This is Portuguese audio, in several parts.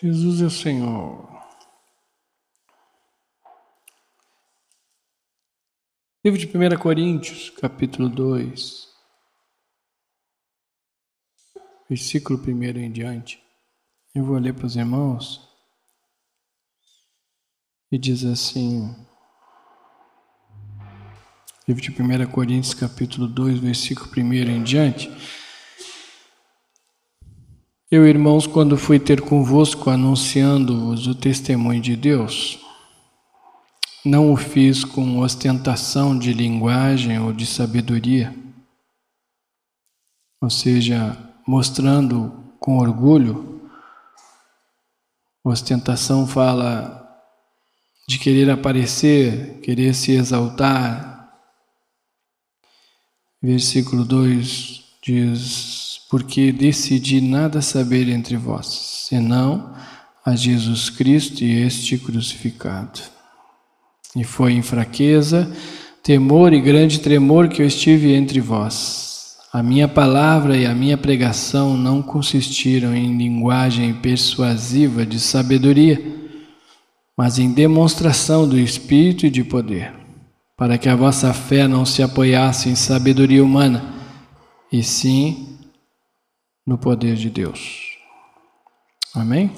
Jesus é o Senhor. Livro de 1 Coríntios, capítulo 2, versículo 1 em diante. Eu vou ler para os irmãos. E diz assim: Livro de 1 Coríntios, capítulo 2, versículo 1 em diante. Eu, irmãos, quando fui ter convosco anunciando-vos o testemunho de Deus, não o fiz com ostentação de linguagem ou de sabedoria, ou seja, mostrando com orgulho. Ostentação fala de querer aparecer, querer se exaltar. Versículo 2 diz: porque decidi nada saber entre vós, senão a Jesus Cristo e este crucificado. E foi em fraqueza, temor e grande tremor que eu estive entre vós. A minha palavra e a minha pregação não consistiram em linguagem persuasiva de sabedoria, mas em demonstração do Espírito e de poder, para que a vossa fé não se apoiasse em sabedoria humana, e sim no poder de Deus. Amém?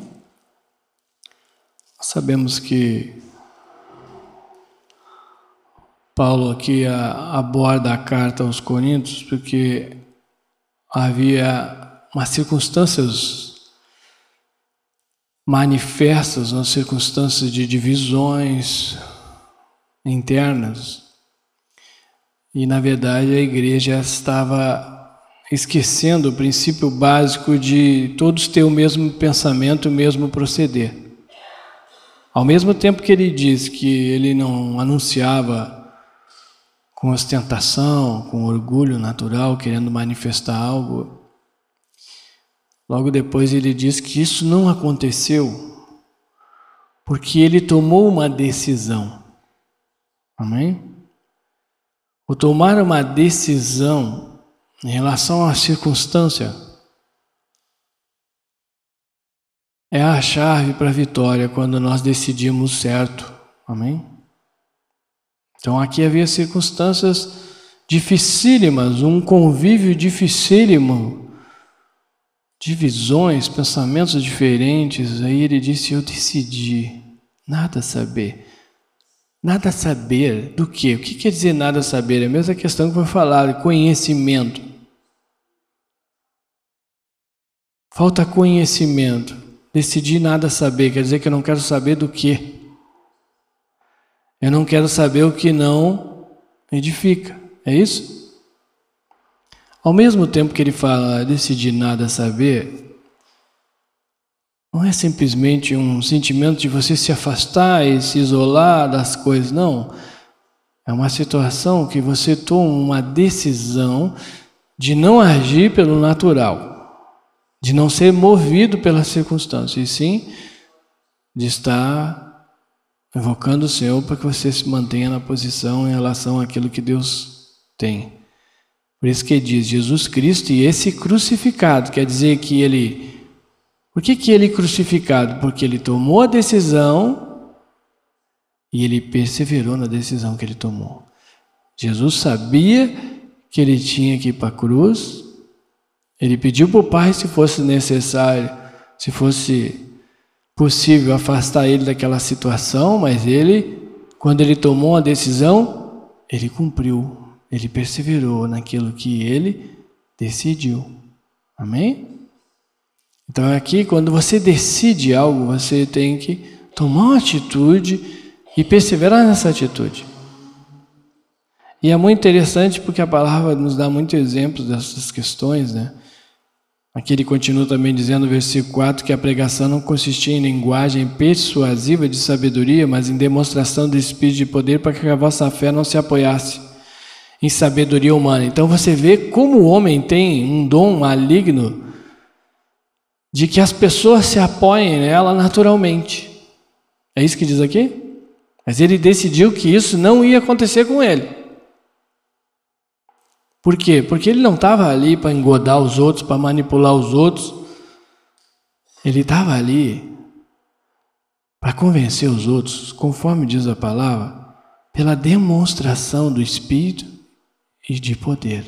Sabemos que Paulo aqui aborda a carta aos Coríntios porque havia umas circunstâncias manifestas, umas circunstâncias de divisões internas. E na verdade a igreja estava esquecendo o princípio básico de todos ter o mesmo pensamento, o mesmo proceder. Ao mesmo tempo que ele diz que ele não anunciava com ostentação, com orgulho natural, querendo manifestar algo, logo depois ele diz que isso não aconteceu porque ele tomou uma decisão. Amém? O tomar uma decisão em relação à circunstância, é a chave para a vitória quando nós decidimos certo. Amém? Então aqui havia circunstâncias dificílimas, um convívio dificílimo, divisões, pensamentos diferentes. Aí ele disse: Eu decidi nada saber. Nada saber do quê? O que quer dizer nada saber? É a mesma questão que foi falado, conhecimento. Falta conhecimento. Decidi nada saber, quer dizer que eu não quero saber do que. Eu não quero saber o que não edifica. É isso? Ao mesmo tempo que ele fala decidir nada saber, não é simplesmente um sentimento de você se afastar e se isolar das coisas, não. É uma situação que você toma uma decisão de não agir pelo natural de não ser movido pelas circunstâncias, e sim de estar invocando o Senhor para que você se mantenha na posição em relação àquilo que Deus tem. Por isso que diz Jesus Cristo e esse crucificado, quer dizer que ele. Por que, que ele crucificado? Porque ele tomou a decisão e ele perseverou na decisão que ele tomou. Jesus sabia que ele tinha que ir para a cruz, ele pediu para o pai se fosse necessário, se fosse possível afastar ele daquela situação, mas ele, quando ele tomou a decisão, ele cumpriu, ele perseverou naquilo que ele decidiu. Amém? Então aqui, quando você decide algo, você tem que tomar uma atitude e perseverar nessa atitude. E é muito interessante porque a palavra nos dá muitos exemplos dessas questões, né? Aqui ele continua também dizendo no versículo 4 que a pregação não consistia em linguagem persuasiva de sabedoria, mas em demonstração do Espírito de poder para que a vossa fé não se apoiasse em sabedoria humana. Então você vê como o homem tem um dom maligno de que as pessoas se apoiem nela naturalmente. É isso que diz aqui? Mas ele decidiu que isso não ia acontecer com ele. Por quê? Porque ele não estava ali para engodar os outros, para manipular os outros. Ele estava ali para convencer os outros, conforme diz a palavra, pela demonstração do Espírito e de poder.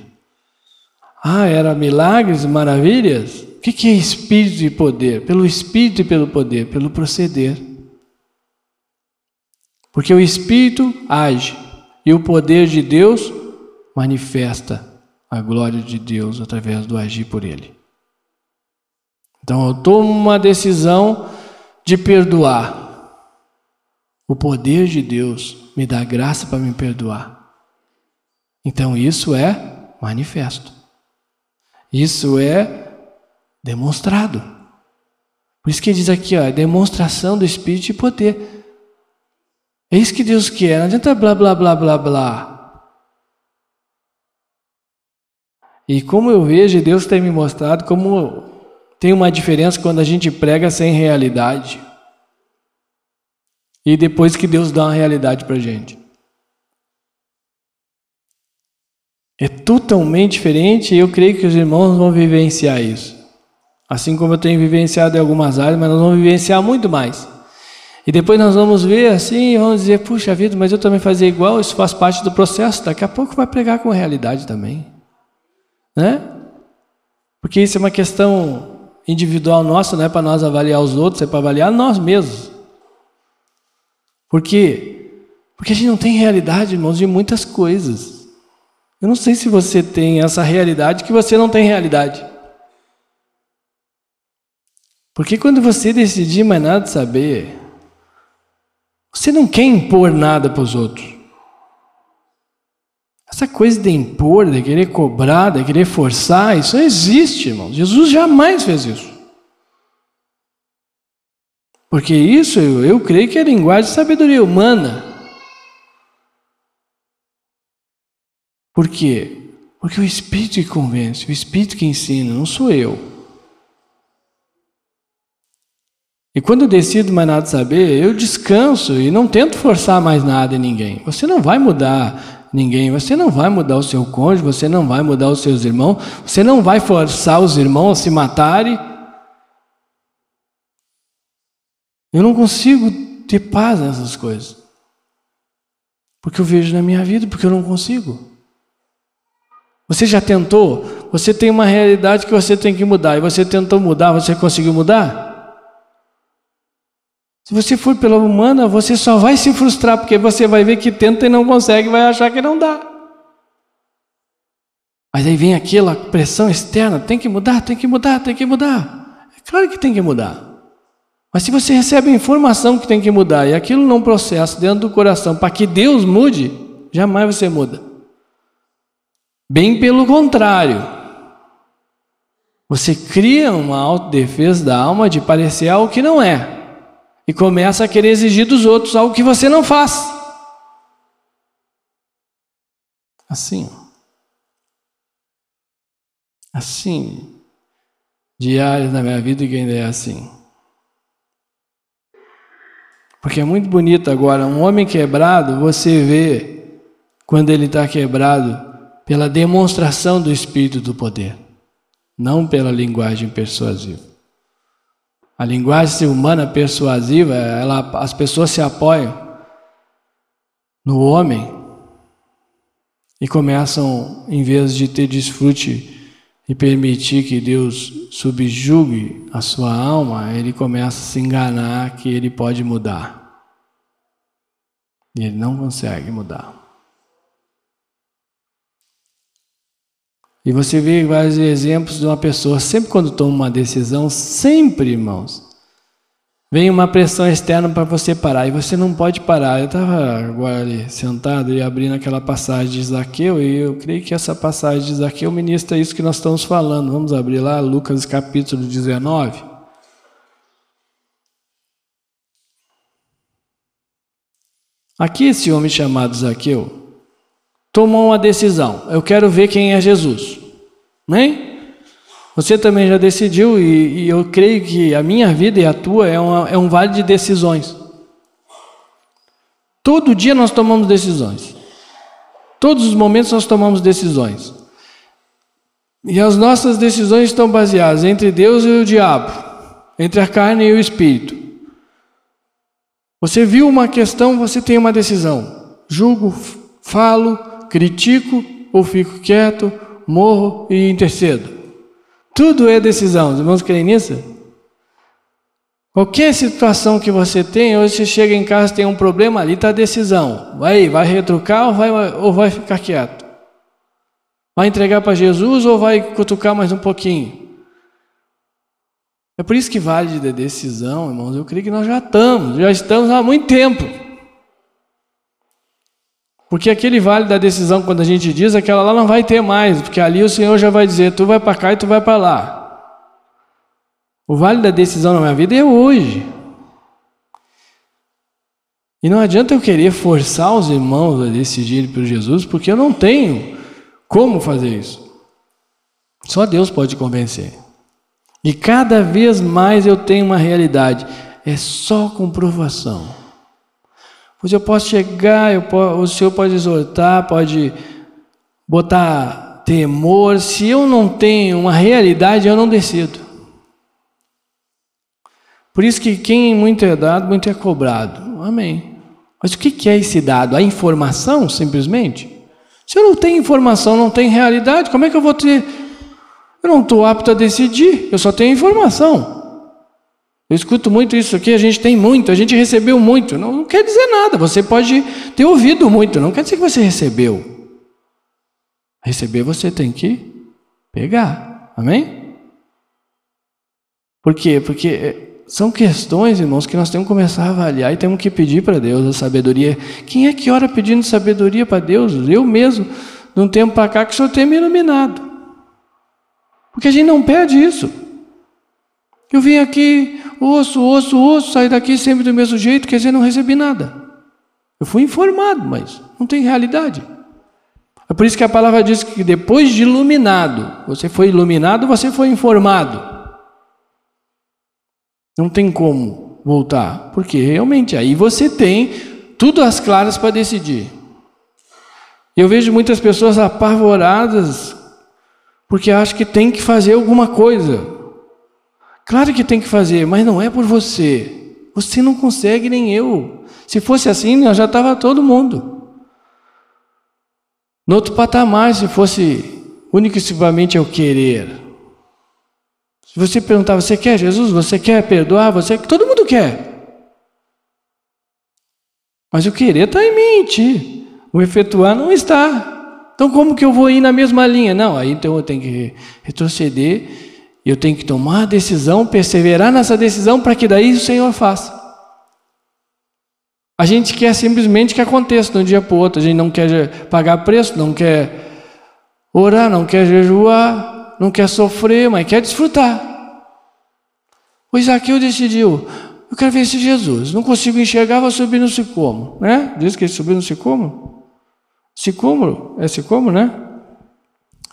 Ah, era milagres, maravilhas? O que é Espírito e poder? Pelo Espírito e pelo poder, pelo proceder. Porque o Espírito age e o poder de Deus manifesta a glória de Deus através do agir por Ele. Então eu tomo uma decisão de perdoar. O poder de Deus me dá graça para me perdoar. Então isso é manifesto. Isso é demonstrado. Por isso que diz aqui, ó, demonstração do Espírito e poder. É isso que Deus quer. Não adianta blá blá blá blá blá. E como eu vejo, Deus tem me mostrado como tem uma diferença quando a gente prega sem realidade. E depois que Deus dá uma realidade para a gente. É totalmente diferente e eu creio que os irmãos vão vivenciar isso. Assim como eu tenho vivenciado em algumas áreas, mas nós vamos vivenciar muito mais. E depois nós vamos ver assim, vamos dizer, puxa vida, mas eu também fazia igual, isso faz parte do processo. Daqui a pouco vai pregar com realidade também. Né? Porque isso é uma questão individual nossa, não é para nós avaliar os outros, é para avaliar nós mesmos. Por quê? Porque a gente não tem realidade, irmãos, de muitas coisas. Eu não sei se você tem essa realidade que você não tem realidade. Porque quando você decidir mais nada saber, você não quer impor nada para os outros. Essa coisa de impor, de querer cobrar, de querer forçar, isso não existe, irmão. Jesus jamais fez isso. Porque isso eu, eu creio que é linguagem de sabedoria humana. Por quê? Porque o Espírito que convence, o Espírito que ensina, não sou eu. E quando eu decido mais nada saber, eu descanso e não tento forçar mais nada em ninguém. Você não vai mudar ninguém, você não vai mudar o seu cônjuge, você não vai mudar os seus irmãos, você não vai forçar os irmãos a se matarem. Eu não consigo ter paz nessas coisas. Porque eu vejo na minha vida, porque eu não consigo. Você já tentou? Você tem uma realidade que você tem que mudar, e você tentou mudar, você conseguiu mudar? Se você for pela humana, você só vai se frustrar, porque você vai ver que tenta e não consegue, vai achar que não dá. Mas aí vem aquela pressão externa, tem que mudar, tem que mudar, tem que mudar. É claro que tem que mudar. Mas se você recebe a informação que tem que mudar e aquilo não processa dentro do coração para que Deus mude, jamais você muda. Bem pelo contrário. Você cria uma autodefesa da alma de parecer algo que não é. E começa a querer exigir dos outros algo que você não faz. Assim. Assim. Diários na minha vida que ainda é assim. Porque é muito bonito agora, um homem quebrado, você vê quando ele está quebrado pela demonstração do Espírito do poder, não pela linguagem persuasiva. A linguagem humana persuasiva, ela, as pessoas se apoiam no homem e começam, em vez de ter desfrute e permitir que Deus subjugue a sua alma, ele começa a se enganar que ele pode mudar. E ele não consegue mudar. E você vê vários exemplos de uma pessoa, sempre quando toma uma decisão, sempre, irmãos, vem uma pressão externa para você parar, e você não pode parar. Eu estava agora ali sentado e abrindo aquela passagem de Zaqueu, e eu creio que essa passagem de Zaqueu ministra isso que nós estamos falando. Vamos abrir lá, Lucas capítulo 19. Aqui esse homem chamado Zaqueu, tomou uma decisão. Eu quero ver quem é Jesus. Amém? Você também já decidiu, e, e, eu creio que a minha vida e a tua é, uma, é um vale de decisões. Todo dia nós tomamos decisões. Todos os momentos nós tomamos decisões. E as nossas decisões estão baseadas entre Deus e o diabo, entre a carne e o espírito. Você viu uma questão, você tem uma decisão. Julgo, falo, critico ou fico quieto, morro e intercedo. Tudo é decisão. Os irmãos creem nisso? Qualquer situação que você tem, hoje você chega em casa tem um problema, ali está a decisão. Vai, vai retrucar ou vai, ou vai ficar quieto? Vai entregar para Jesus ou vai cutucar mais um pouquinho? É por isso que vale de decisão, irmãos. Eu creio que nós já estamos, já estamos há muito tempo. Porque aquele vale da decisão, quando a gente diz, aquela lá não vai ter mais, porque ali o Senhor já vai dizer: tu vai para cá e tu vai para lá. O vale da decisão na minha vida é hoje. E não adianta eu querer forçar os irmãos a decidirem por Jesus, porque eu não tenho como fazer isso. Só Deus pode convencer. E cada vez mais eu tenho uma realidade, é só comprovação. Pois eu posso chegar, eu posso, o Senhor pode exortar, pode botar temor, se eu não tenho uma realidade, eu não decido. Por isso que quem muito é dado, muito é cobrado. Amém. Mas o que é esse dado? A informação, simplesmente? Se eu não tenho informação, não tenho realidade, como é que eu vou ter eu não estou apto a decidir, eu só tenho informação. Eu escuto muito isso aqui, a gente tem muito, a gente recebeu muito. Não, não quer dizer nada, você pode ter ouvido muito, não quer dizer que você recebeu. Receber você tem que pegar, amém? Por quê? Porque eh, são questões, irmãos, que nós temos que começar a avaliar e temos que pedir para Deus a sabedoria. Quem é que ora pedindo sabedoria para Deus? Eu mesmo, de um tempo para cá, que o Senhor tem me iluminado. Porque a gente não pede isso. Eu vim aqui, osso, osso, osso, saí daqui sempre do mesmo jeito, quer dizer, não recebi nada. Eu fui informado, mas não tem realidade. É por isso que a palavra diz que depois de iluminado, você foi iluminado, você foi informado. Não tem como voltar, porque realmente aí você tem tudo às claras para decidir. Eu vejo muitas pessoas apavoradas porque acha que tem que fazer alguma coisa. Claro que tem que fazer, mas não é por você. Você não consegue, nem eu. Se fosse assim, já estava todo mundo. No outro patamar, se fosse único e exclusivamente eu querer. Se você perguntar, você quer Jesus? Você quer perdoar? Você Todo mundo quer. Mas o querer está em mente. O efetuar não está. Então, como que eu vou ir na mesma linha? Não, aí então eu tenho que retroceder, eu tenho que tomar a decisão, perseverar nessa decisão para que daí o Senhor faça. A gente quer simplesmente que aconteça de um dia para o outro, a gente não quer pagar preço, não quer orar, não quer jejuar, não quer sofrer, mas quer desfrutar. O Isaqueu decidiu, eu quero ver esse Jesus, não consigo enxergar, vou subir no sicômoro, né? Diz que ele subiu no sicômoro. Sicômoro, é sicômoro, né?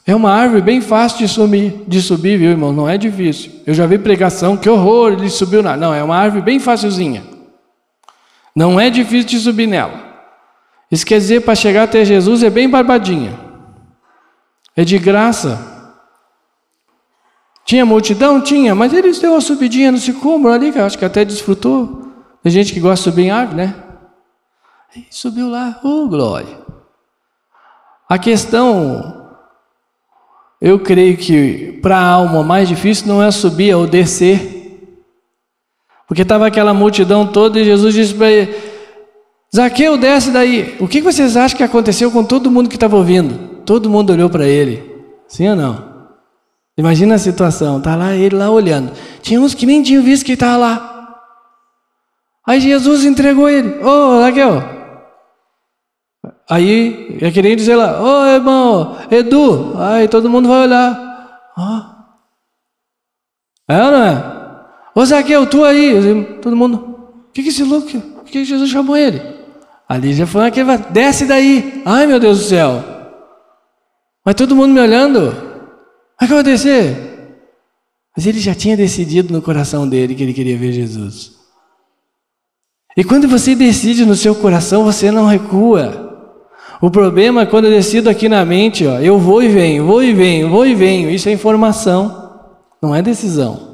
É uma árvore bem fácil de subir, de subir, viu, irmão? Não é difícil. Eu já vi pregação, que horror, ele subiu na. Não, é uma árvore bem facilzinha. Não é difícil de subir nela. Isso quer dizer, para chegar até Jesus é bem barbadinha. É de graça. Tinha multidão? Tinha, mas eles deu uma subidinha no sicômoro ali, que eu acho que até desfrutou. Tem gente que gosta de subir em árvore, né? E subiu lá, oh glória. A questão, eu creio que para a alma mais difícil não é subir, é o descer. Porque estava aquela multidão toda e Jesus disse para ele: Zaqueu, desce daí. O que vocês acham que aconteceu com todo mundo que estava ouvindo? Todo mundo olhou para ele. Sim ou não? Imagina a situação, tá lá ele lá olhando. Tinha uns que nem tinham visto que estava lá. Aí Jesus entregou ele. Ô, oh, Zaqueu, Aí é querendo dizer lá, ô oh, irmão, Edu, aí todo mundo vai olhar. Ah. É ou não é? Ô Zaqueu, tu aí, todo mundo, o que, que esse louco, o que, que Jesus chamou ele? Ali já foi aquele, desce daí. Ai meu Deus do céu. Mas todo mundo me olhando. Vai descer. Mas ele já tinha decidido no coração dele que ele queria ver Jesus. E quando você decide no seu coração, você não recua. O problema é quando eu decido aqui na mente, ó, eu vou e venho, vou e venho, vou e venho. Isso é informação, não é decisão.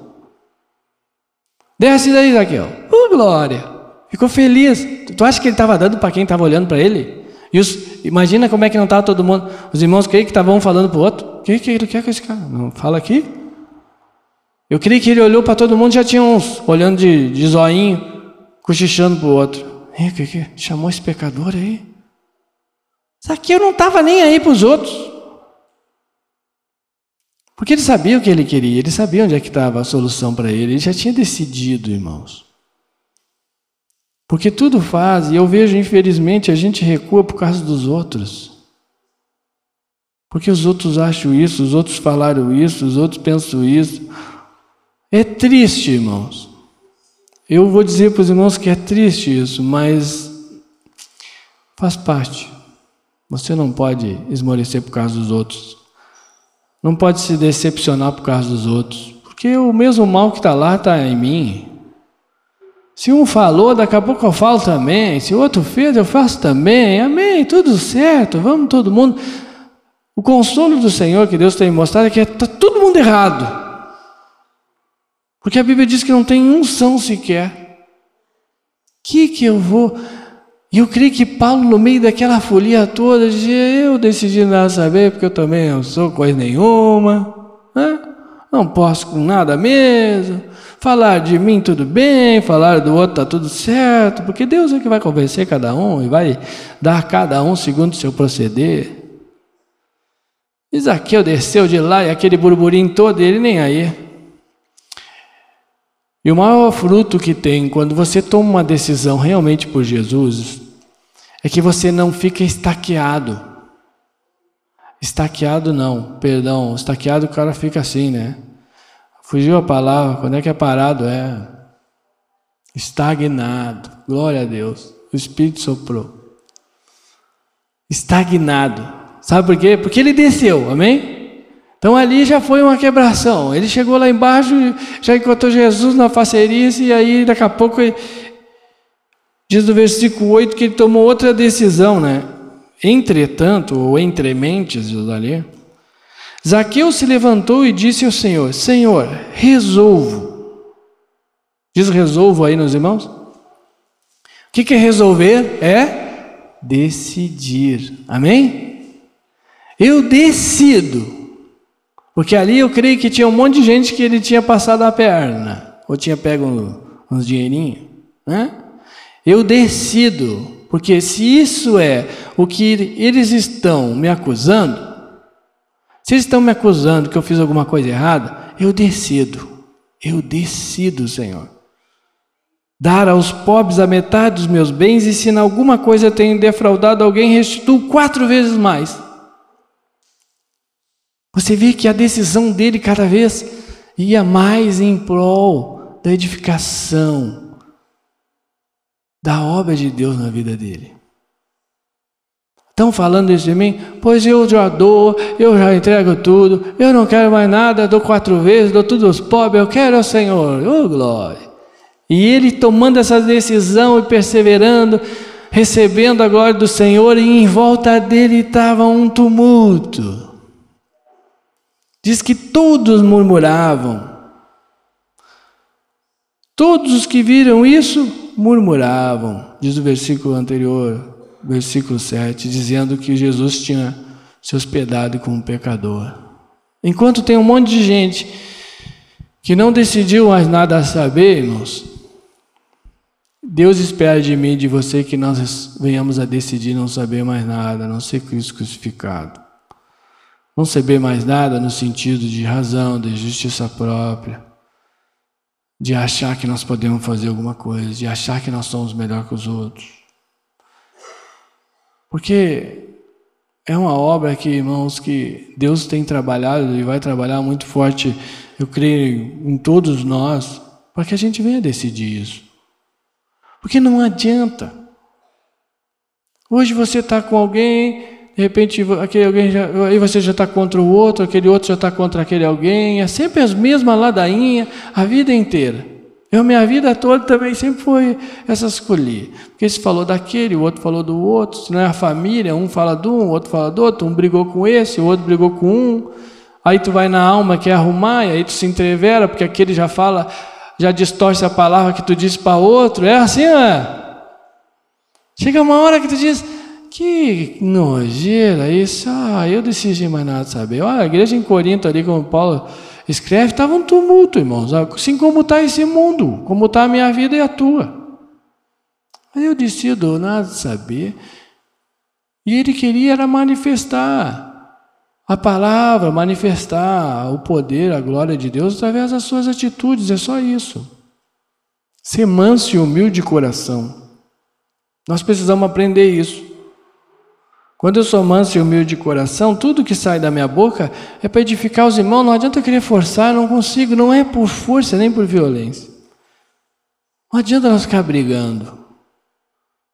Desce daí, Zaqueu. Oh, glória. Ficou feliz. Tu acha que ele estava dando para quem estava olhando para ele? E os, imagina como é que não estava todo mundo. Os irmãos creio que estavam um falando para o outro. O que, que ele quer com esse cara? Não fala aqui. Eu creio que ele olhou para todo mundo, já tinha uns olhando de, de zoinho, cochichando para o outro. E que, que chamou esse pecador aí? Zaqueu não estava nem aí para os outros. Porque ele sabia o que ele queria, ele sabia onde é que estava a solução para ele, ele já tinha decidido, irmãos. Porque tudo faz, e eu vejo, infelizmente, a gente recua por causa dos outros. Porque os outros acham isso, os outros falaram isso, os outros pensam isso. É triste, irmãos. Eu vou dizer para os irmãos que é triste isso, mas faz parte. Você não pode esmorecer por causa dos outros. Não pode se decepcionar por causa dos outros. Porque o mesmo mal que está lá está em mim. Se um falou, daqui a pouco eu falo também. Se o outro fez, eu faço também. Amém, tudo certo, vamos todo mundo. O consolo do Senhor que Deus tem mostrado é que está todo mundo errado. Porque a Bíblia diz que não tem são sequer. Que que eu vou e eu creio que Paulo, no meio daquela folia toda, dizia: Eu decidi nada saber, porque eu também não sou coisa nenhuma, né? não posso com nada mesmo. Falar de mim tudo bem, falar do outro está tudo certo, porque Deus é que vai convencer cada um e vai dar a cada um segundo o seu proceder. Isaqueu desceu de lá e aquele burburinho todo, ele nem aí. E o maior fruto que tem quando você toma uma decisão realmente por Jesus é que você não fica estaqueado. Estaqueado não, perdão, estaqueado o cara fica assim, né? Fugiu a palavra, quando é que é parado? É estagnado. Glória a Deus. O Espírito soprou. Estagnado. Sabe por quê? Porque ele desceu, amém? Então ali já foi uma quebração. Ele chegou lá embaixo, já encontrou Jesus na facerice, e aí daqui a pouco ele, Diz no versículo 8 que ele tomou outra decisão, né? Entretanto, ou entre mentes, diz ali, Zaqueu se levantou e disse ao Senhor: Senhor, resolvo. Diz resolvo aí nos irmãos? O que, é resolver? É decidir. Amém? Eu decido. Porque ali eu creio que tinha um monte de gente que ele tinha passado a perna, ou tinha pego uns dinheirinhos, né? Eu decido, porque se isso é o que eles estão me acusando, se eles estão me acusando que eu fiz alguma coisa errada, eu decido, eu decido, Senhor. Dar aos pobres a metade dos meus bens, e se em alguma coisa tenho defraudado alguém, restituo quatro vezes mais. Você vê que a decisão dele cada vez ia mais em prol da edificação, da obra de Deus na vida dele. Estão falando isso de mim? Pois eu já dou, eu já entrego tudo, eu não quero mais nada, dou quatro vezes, dou tudo aos pobres, eu quero ao Senhor, oh glória. E ele tomando essa decisão e perseverando, recebendo a glória do Senhor, e em volta dele estava um tumulto. Diz que todos murmuravam. Todos os que viram isso murmuravam, diz o versículo anterior, versículo 7, dizendo que Jesus tinha se hospedado com um pecador. Enquanto tem um monte de gente que não decidiu mais nada a saber, irmãos, Deus espera de mim e de você que nós venhamos a decidir não saber mais nada, não ser Cristo crucificado. Não saber mais nada no sentido de razão, de justiça própria de achar que nós podemos fazer alguma coisa, de achar que nós somos melhor que os outros. Porque é uma obra que, irmãos, que Deus tem trabalhado e vai trabalhar muito forte, eu creio, em todos nós, para que a gente venha decidir isso. Porque não adianta. Hoje você está com alguém, de repente aquele alguém já, aí você já está contra o outro, aquele outro já está contra aquele alguém, é sempre as mesmas ladainhas a vida inteira. Eu, minha vida toda também sempre foi essa escolher. Porque se falou daquele, o outro falou do outro, se não é a família, um fala de um, o outro fala do outro, um brigou com esse, o outro brigou com um. Aí tu vai na alma, quer arrumar, e aí tu se entrevera, porque aquele já fala, já distorce a palavra que tu disse para outro. É assim, é? Chega uma hora que tu diz, que nojeira isso, ah, eu decidi mais nada saber. Olha, a igreja em Corinto ali, como Paulo escreve, estava um tumulto, irmãos. Assim como está esse mundo, como está a minha vida e a tua. Aí eu decido nada saber. E ele queria era manifestar a palavra, manifestar o poder, a glória de Deus através das suas atitudes, é só isso. Ser manso e humilde de coração. Nós precisamos aprender isso. Quando eu sou manso e humilde de coração, tudo que sai da minha boca é para edificar os irmãos. Não adianta eu querer forçar, não consigo. Não é por força nem por violência. Não adianta nós ficar brigando.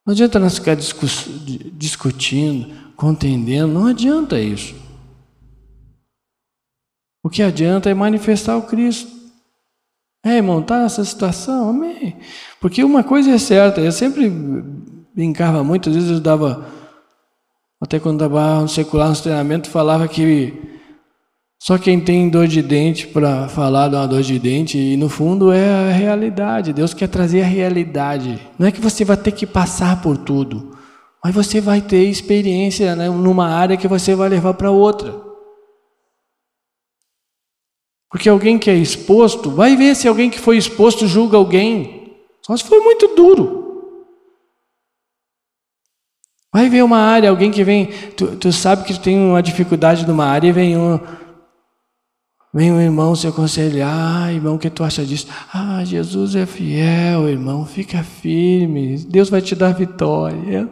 Não adianta nós ficar discutindo, contendendo. Não adianta isso. O que adianta é manifestar o Cristo. É, irmão, está nessa situação? Amém. Porque uma coisa é certa, eu sempre brincava muitas vezes eu dava, até quando estava no secular, no treinamento, falava que só quem tem dor de dente para falar de uma dor de dente, e no fundo é a realidade. Deus quer trazer a realidade. Não é que você vai ter que passar por tudo, mas você vai ter experiência né, numa área que você vai levar para outra. Porque alguém que é exposto, vai ver se alguém que foi exposto julga alguém. Só se foi muito duro. Vai ver uma área, alguém que vem, tu, tu sabe que tu tem uma dificuldade numa área e vem um, vem um irmão se aconselhar, ah, irmão, o que tu acha disso? Ah, Jesus é fiel, irmão, fica firme, Deus vai te dar vitória.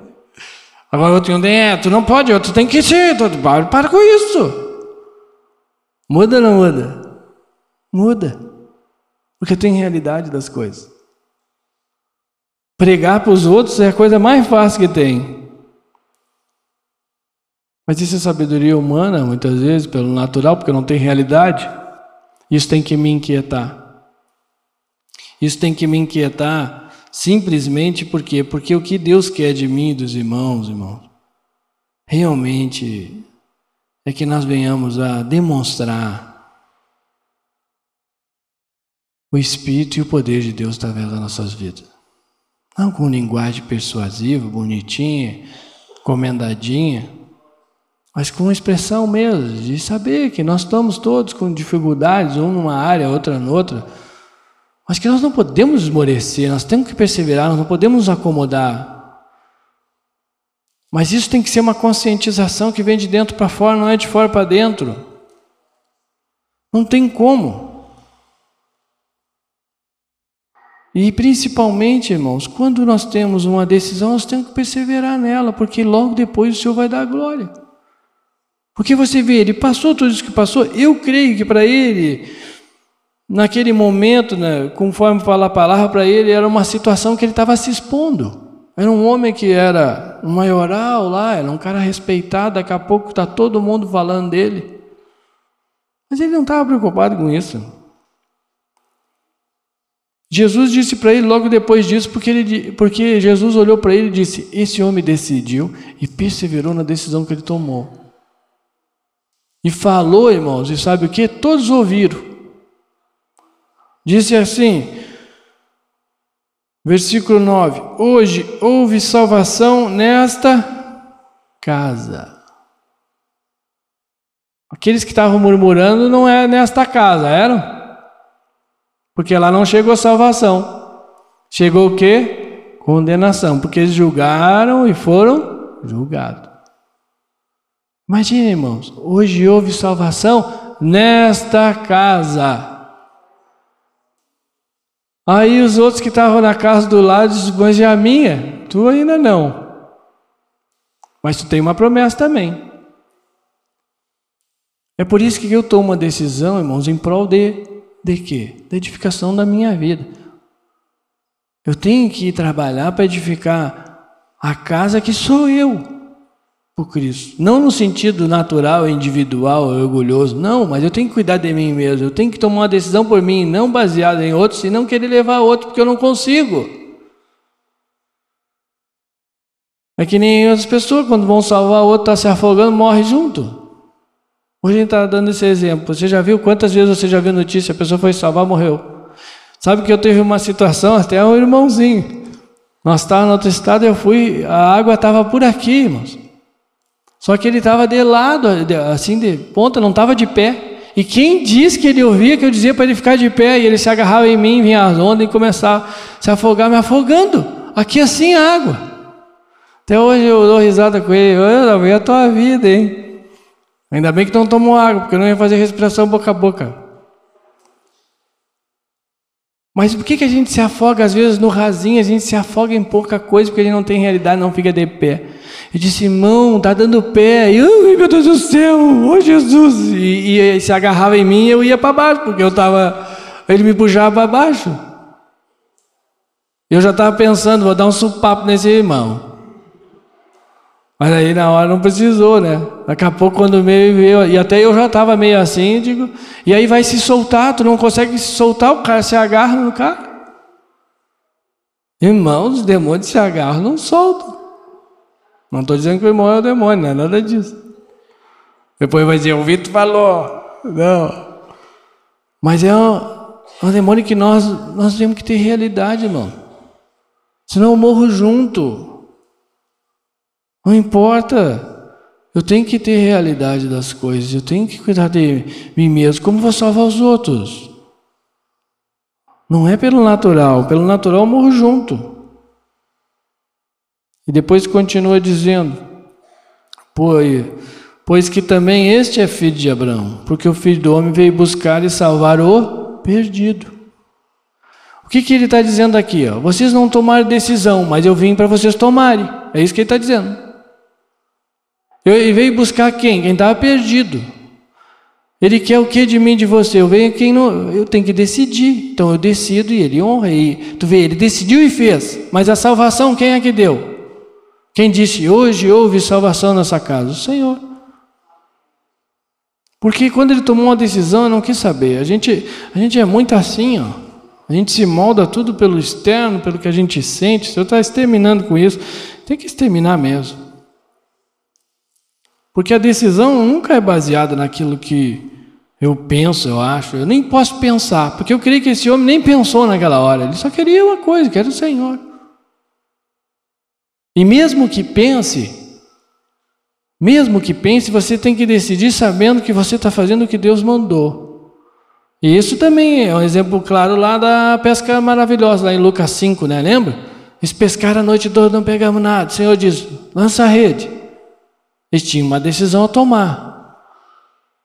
Agora outro é, tu não pode, tu tem que ser, tu, para, para com isso. Muda ou não muda? Muda. Porque tem realidade das coisas. Pregar para os outros é a coisa mais fácil que tem. Mas isso é sabedoria humana, muitas vezes, pelo natural, porque não tem realidade. Isso tem que me inquietar. Isso tem que me inquietar simplesmente porque porque o que Deus quer de mim e dos irmãos, irmãos, realmente é que nós venhamos a demonstrar o Espírito e o poder de Deus através das nossas vidas. Não com linguagem persuasiva, bonitinha, comendadinha, mas com expressão mesmo, de saber que nós estamos todos com dificuldades, um numa área, outra noutra, mas que nós não podemos esmorecer, nós temos que perseverar, nós não podemos nos acomodar. Mas isso tem que ser uma conscientização que vem de dentro para fora, não é de fora para dentro. Não tem como. E principalmente, irmãos, quando nós temos uma decisão, nós temos que perseverar nela, porque logo depois o Senhor vai dar glória. Porque você vê, ele passou tudo isso que passou, eu creio que para ele, naquele momento, né, conforme fala a palavra, para ele era uma situação que ele estava se expondo. Era um homem que era um maioral lá, era um cara respeitado, daqui a pouco está todo mundo falando dele. Mas ele não estava preocupado com isso. Jesus disse para ele logo depois disso, porque, ele, porque Jesus olhou para ele e disse: Esse homem decidiu e perseverou na decisão que ele tomou. E falou, irmãos, e sabe o que? Todos ouviram. Disse assim, versículo 9: Hoje houve salvação nesta casa. Aqueles que estavam murmurando não é nesta casa, eram? Porque lá não chegou salvação. Chegou o quê? Condenação. Porque eles julgaram e foram julgados. Imagina, irmãos, hoje houve salvação nesta casa. Aí os outros que estavam na casa do lado dizem, mas é a minha? Tu ainda não. Mas tu tem uma promessa também. É por isso que eu tomo uma decisão, irmãos, em prol de de quê? Da edificação da minha vida. Eu tenho que trabalhar para edificar a casa que sou eu por Cristo. Não no sentido natural, individual, orgulhoso. Não, mas eu tenho que cuidar de mim mesmo. Eu tenho que tomar uma decisão por mim, não baseada em outros, e não querer levar outro porque eu não consigo. É que nem as pessoas, quando vão salvar o outro, está se afogando, morre junto. Hoje a gente está dando esse exemplo. Você já viu quantas vezes você já viu notícia, a pessoa foi salvar, morreu. Sabe que eu teve uma situação, até um irmãozinho. Nós estávamos no outro estado, eu fui, a água estava por aqui, irmãos. Só que ele estava de lado, assim, de ponta, não estava de pé. E quem disse que ele ouvia que eu dizia para ele ficar de pé e ele se agarrava em mim, vinha as ondas e começava a se afogar, me afogando. Aqui assim água. Até hoje eu dou risada com ele. Eu vi a tua vida, hein? Ainda bem que não tomou água, porque eu não ia fazer respiração boca a boca. Mas por que, que a gente se afoga às vezes no rasinho, a gente se afoga em pouca coisa, porque a gente não tem realidade, não fica de pé. Eu disse, irmão, tá dando pé. E, ai meu Deus do céu, oh Jesus. E, e se agarrava em mim eu ia para baixo, porque eu estava. Ele me puxava para baixo. Eu já estava pensando, vou dar um supapo nesse irmão. Mas aí na hora não precisou, né? Daqui a pouco quando meio veio, e até eu já estava meio assim, digo, e aí vai se soltar, tu não consegue se soltar, o cara se agarra no cara. Irmãos, os demônios se agarram, não soltam. Não estou dizendo que o irmão é o demônio, não é nada disso. Depois vai dizer, o Vitor falou. Não. Mas é um, um demônio que nós, nós temos que ter realidade, irmão. Senão eu morro junto. Não importa. Eu tenho que ter realidade das coisas. Eu tenho que cuidar de mim mesmo. Como vou salvar os outros? Não é pelo natural. Pelo natural eu morro junto. E depois continua dizendo: pois, pois que também este é filho de Abraão, porque o filho do homem veio buscar e salvar o perdido. O que, que ele está dizendo aqui? Ó? Vocês não tomaram decisão, mas eu vim para vocês tomarem. É isso que ele está dizendo. Ele veio buscar quem? Quem estava perdido. Ele quer o que de mim de você? Eu venho quem não, eu tenho que decidir. Então eu decido e ele honra. E tu vê, ele decidiu e fez. Mas a salvação quem é que deu? Quem disse hoje houve salvação nessa casa? O Senhor. Porque quando ele tomou uma decisão, eu não quis saber. A gente, a gente é muito assim, ó. A gente se molda tudo pelo externo, pelo que a gente sente. Se eu está exterminando com isso, tem que exterminar mesmo. Porque a decisão nunca é baseada naquilo que eu penso, eu acho. Eu nem posso pensar, porque eu creio que esse homem nem pensou naquela hora. Ele só queria uma coisa, que era o Senhor. E mesmo que pense, mesmo que pense, você tem que decidir sabendo que você está fazendo o que Deus mandou. E isso também é um exemplo claro lá da pesca maravilhosa, lá em Lucas 5, né? Lembra? Eles pescaram a noite toda, não pegamos nada. O Senhor diz: lança a rede. Eles tinham uma decisão a tomar.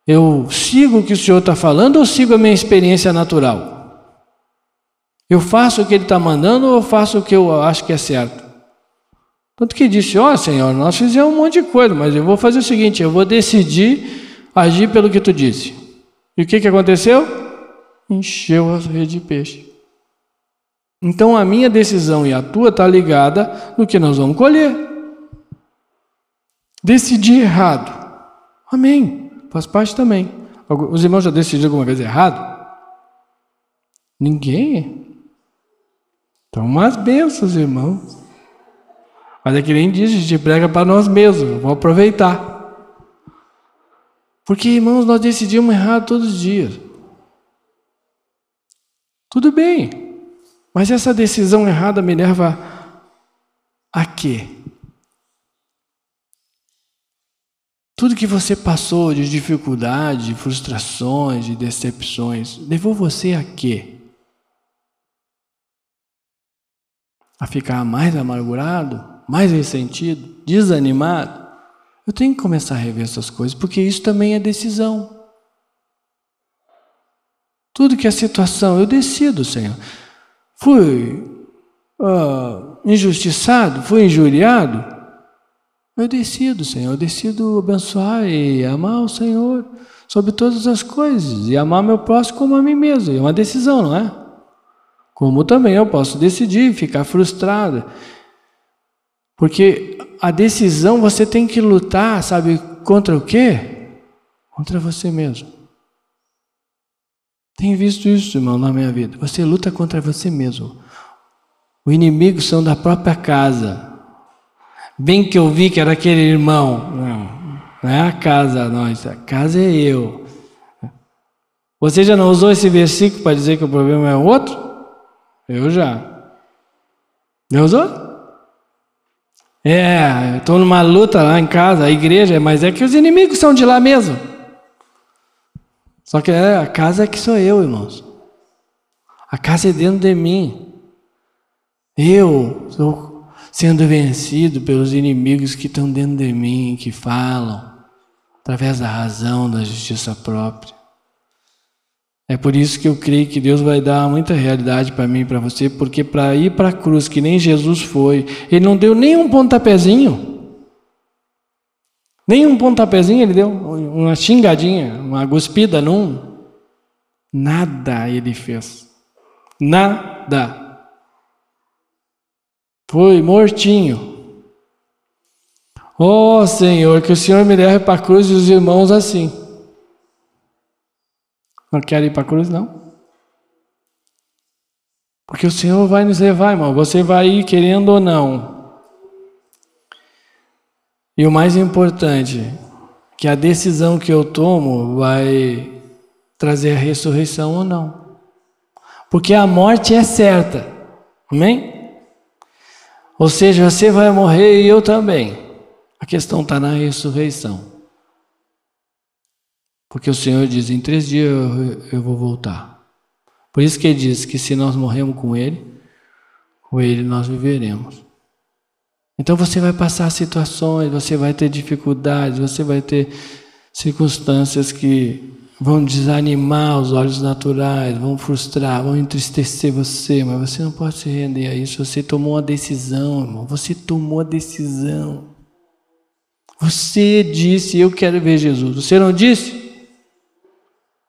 Eu sigo o que o Senhor está falando ou sigo a minha experiência natural? Eu faço o que Ele está mandando ou faço o que eu acho que é certo? Tanto que disse: Ó oh, Senhor, nós fizemos um monte de coisa, mas eu vou fazer o seguinte: eu vou decidir agir pelo que tu disse. E o que, que aconteceu? Encheu a rede de peixe. Então a minha decisão e a tua está ligada no que nós vamos colher. Decidir errado. Amém. Faz parte também. Os irmãos já decidiram alguma vez errado? Ninguém. Então, umas bênçãos, irmãos. Mas é que nem diz, a gente prega para nós mesmos, vamos aproveitar. Porque, irmãos, nós decidimos errado todos os dias. Tudo bem, mas essa decisão errada me leva a quê? Tudo que você passou de dificuldade, de frustrações, de decepções, levou você a quê? A ficar mais amargurado? Mais ressentido, desanimado, eu tenho que começar a rever essas coisas, porque isso também é decisão. Tudo que é situação, eu decido, Senhor. Fui uh, injustiçado, fui injuriado, eu decido, Senhor. Eu decido abençoar e amar o Senhor sobre todas as coisas e amar meu próximo como a mim mesmo. É uma decisão, não é? Como também eu posso decidir ficar frustrado porque a decisão você tem que lutar, sabe, contra o quê? Contra você mesmo. Tenho visto isso, irmão, na minha vida. Você luta contra você mesmo. O inimigo são da própria casa. Bem que eu vi que era aquele irmão. Não, não é a casa nossa, a casa é eu. Você já não usou esse versículo para dizer que o problema é outro? Eu já. Já usou? É, estou numa luta lá em casa, a igreja, mas é que os inimigos são de lá mesmo. Só que é, a casa é que sou eu, irmãos. A casa é dentro de mim. Eu estou sendo vencido pelos inimigos que estão dentro de mim, que falam, através da razão, da justiça própria. É por isso que eu creio que Deus vai dar muita realidade para mim e para você, porque para ir para a cruz, que nem Jesus foi, ele não deu nem um pontapézinho. Nem um pontapézinho ele deu, uma xingadinha, uma guspida num. Nada ele fez. Nada. Foi mortinho. Oh Senhor, que o Senhor me leve para a cruz e os irmãos assim. Não quer ir para a cruz, não? Porque o Senhor vai nos levar, irmão. Você vai ir querendo ou não. E o mais importante, que a decisão que eu tomo vai trazer a ressurreição ou não. Porque a morte é certa. Amém? Ou seja, você vai morrer e eu também. A questão está na ressurreição. Porque o Senhor diz: em três dias eu, eu vou voltar. Por isso que ele diz que se nós morremos com Ele, com Ele nós viveremos. Então você vai passar situações, você vai ter dificuldades, você vai ter circunstâncias que vão desanimar os olhos naturais, vão frustrar, vão entristecer você, mas você não pode se render a isso. Você tomou uma decisão, irmão. Você tomou a decisão. Você disse: Eu quero ver Jesus. Você não disse?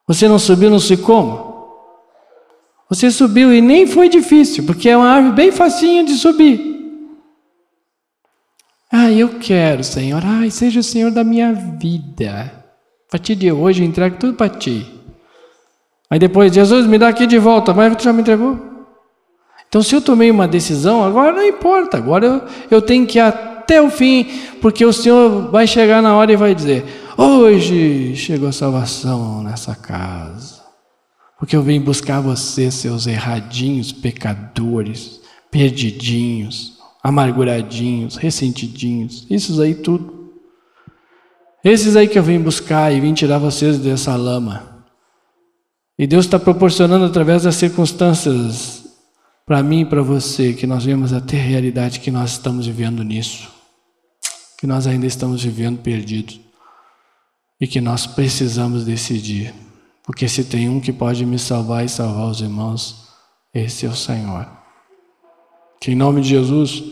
Você não subiu no sicômoro? Você subiu e nem foi difícil, porque é uma árvore bem facinha de subir. Ah, eu quero, Senhor. Ai, seja o Senhor da minha vida. A partir de hoje eu entrego tudo para ti. Aí depois, Jesus, me dá aqui de volta, mas tu já me entregou. Então, se eu tomei uma decisão, agora não importa, agora eu, eu tenho que ir até o fim, porque o Senhor vai chegar na hora e vai dizer: Hoje chegou a salvação nessa casa, porque eu vim buscar você, seus erradinhos, pecadores, perdidinhos, amarguradinhos, ressentidinhos, isso aí tudo. Esses aí que eu vim buscar e vim tirar vocês dessa lama. E Deus está proporcionando através das circunstâncias para mim e para você que nós vemos até a realidade que nós estamos vivendo nisso, que nós ainda estamos vivendo perdidos e que nós precisamos decidir. Porque se tem um que pode me salvar e salvar os irmãos, esse é o Senhor. Que em nome de Jesus,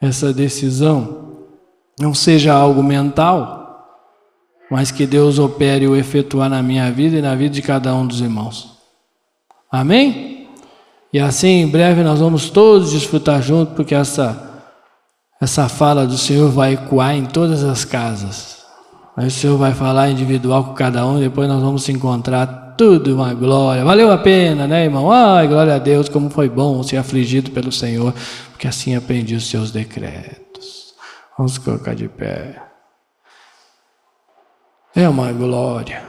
essa decisão não seja algo mental, mas que Deus opere o efetuar na minha vida e na vida de cada um dos irmãos. Amém? E assim, em breve, nós vamos todos desfrutar juntos, porque essa, essa fala do Senhor vai ecoar em todas as casas. Aí o Senhor vai falar individual com cada um, depois nós vamos se encontrar tudo uma glória. Valeu a pena, né, irmão? Ai, glória a Deus, como foi bom ser afligido pelo Senhor, porque assim aprendi os seus decretos. Vamos colocar de pé. É uma glória.